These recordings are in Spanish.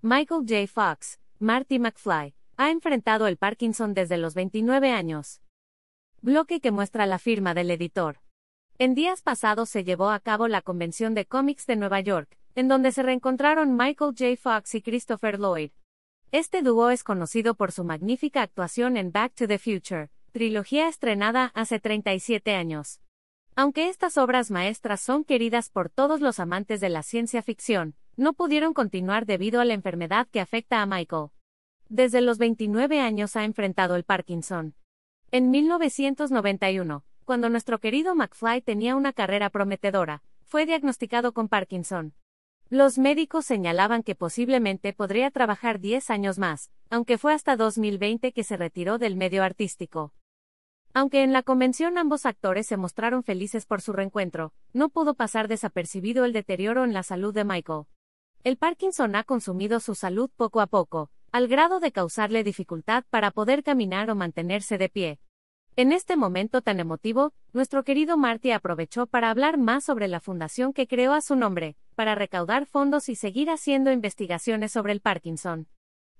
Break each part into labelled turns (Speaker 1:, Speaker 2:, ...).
Speaker 1: Michael J. Fox, Marty McFly, ha enfrentado el Parkinson desde los 29 años. Bloque que muestra la firma del editor. En días pasados se llevó a cabo la Convención de Cómics de Nueva York, en donde se reencontraron Michael J. Fox y Christopher Lloyd. Este dúo es conocido por su magnífica actuación en Back to the Future, trilogía estrenada hace 37 años. Aunque estas obras maestras son queridas por todos los amantes de la ciencia ficción, no pudieron continuar debido a la enfermedad que afecta a Michael. Desde los 29 años ha enfrentado el Parkinson. En 1991, cuando nuestro querido McFly tenía una carrera prometedora, fue diagnosticado con Parkinson. Los médicos señalaban que posiblemente podría trabajar 10 años más, aunque fue hasta 2020 que se retiró del medio artístico. Aunque en la convención ambos actores se mostraron felices por su reencuentro, no pudo pasar desapercibido el deterioro en la salud de Michael. El Parkinson ha consumido su salud poco a poco, al grado de causarle dificultad para poder caminar o mantenerse de pie. En este momento tan emotivo, nuestro querido Marty aprovechó para hablar más sobre la fundación que creó a su nombre, para recaudar fondos y seguir haciendo investigaciones sobre el Parkinson.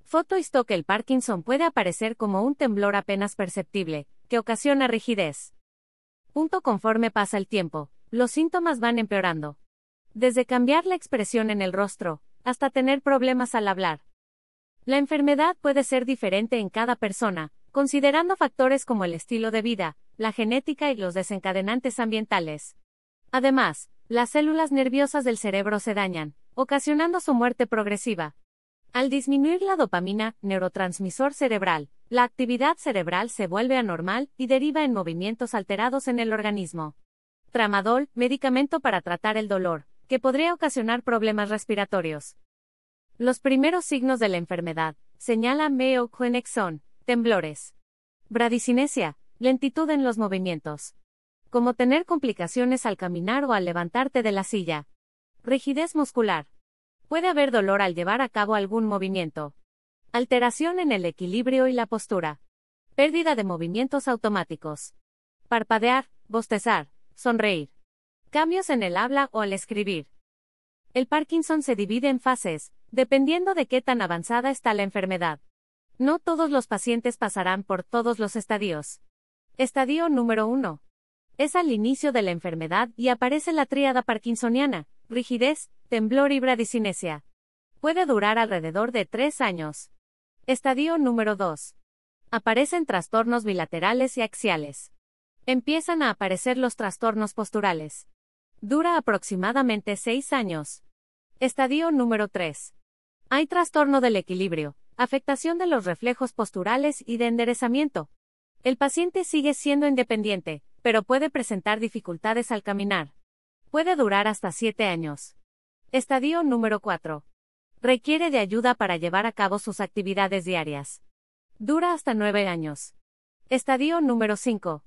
Speaker 1: Foto que el Parkinson puede aparecer como un temblor apenas perceptible, que ocasiona rigidez. Punto conforme pasa el tiempo, los síntomas van empeorando. Desde cambiar la expresión en el rostro, hasta tener problemas al hablar. La enfermedad puede ser diferente en cada persona, considerando factores como el estilo de vida, la genética y los desencadenantes ambientales. Además, las células nerviosas del cerebro se dañan, ocasionando su muerte progresiva. Al disminuir la dopamina, neurotransmisor cerebral, la actividad cerebral se vuelve anormal y deriva en movimientos alterados en el organismo. Tramadol, medicamento para tratar el dolor, que podría ocasionar problemas respiratorios. Los primeros signos de la enfermedad, señala Mayo Clinic son, temblores. Bradicinesia, lentitud en los movimientos. Como tener complicaciones al caminar o al levantarte de la silla. Rigidez muscular. Puede haber dolor al llevar a cabo algún movimiento. Alteración en el equilibrio y la postura. Pérdida de movimientos automáticos. Parpadear, bostezar, sonreír. Cambios en el habla o al escribir. El Parkinson se divide en fases, dependiendo de qué tan avanzada está la enfermedad. No todos los pacientes pasarán por todos los estadios. Estadio número 1. Es al inicio de la enfermedad y aparece la tríada parkinsoniana, rigidez, temblor y bradicinesia. Puede durar alrededor de tres años. Estadio número 2. Aparecen trastornos bilaterales y axiales. Empiezan a aparecer los trastornos posturales. Dura aproximadamente 6 años. Estadio número 3. Hay trastorno del equilibrio, afectación de los reflejos posturales y de enderezamiento. El paciente sigue siendo independiente, pero puede presentar dificultades al caminar. Puede durar hasta 7 años. Estadio número 4. Requiere de ayuda para llevar a cabo sus actividades diarias. Dura hasta 9 años. Estadio número 5.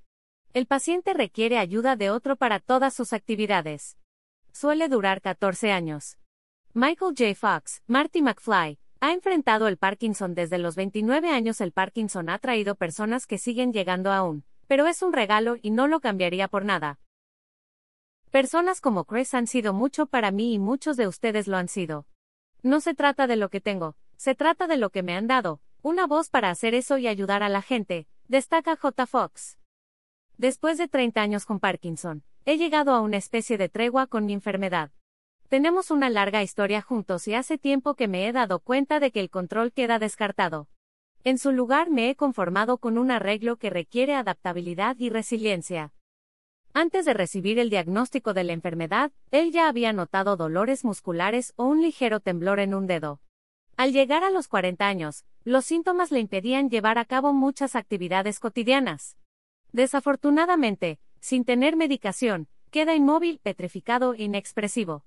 Speaker 1: El paciente requiere ayuda de otro para todas sus actividades. Suele durar 14 años. Michael J. Fox, Marty McFly, ha enfrentado el Parkinson desde los 29 años. El Parkinson ha traído personas que siguen llegando aún, pero es un regalo y no lo cambiaría por nada. Personas como Chris han sido mucho para mí y muchos de ustedes lo han sido. No se trata de lo que tengo, se trata de lo que me han dado, una voz para hacer eso y ayudar a la gente, destaca J. Fox. Después de 30 años con Parkinson, he llegado a una especie de tregua con mi enfermedad. Tenemos una larga historia juntos y hace tiempo que me he dado cuenta de que el control queda descartado. En su lugar me he conformado con un arreglo que requiere adaptabilidad y resiliencia. Antes de recibir el diagnóstico de la enfermedad, él ya había notado dolores musculares o un ligero temblor en un dedo. Al llegar a los 40 años, los síntomas le impedían llevar a cabo muchas actividades cotidianas. Desafortunadamente, sin tener medicación, queda inmóvil, petrificado e inexpresivo.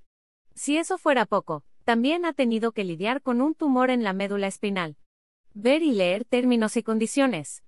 Speaker 1: Si eso fuera poco, también ha tenido que lidiar con un tumor en la médula espinal. Ver y leer términos y condiciones.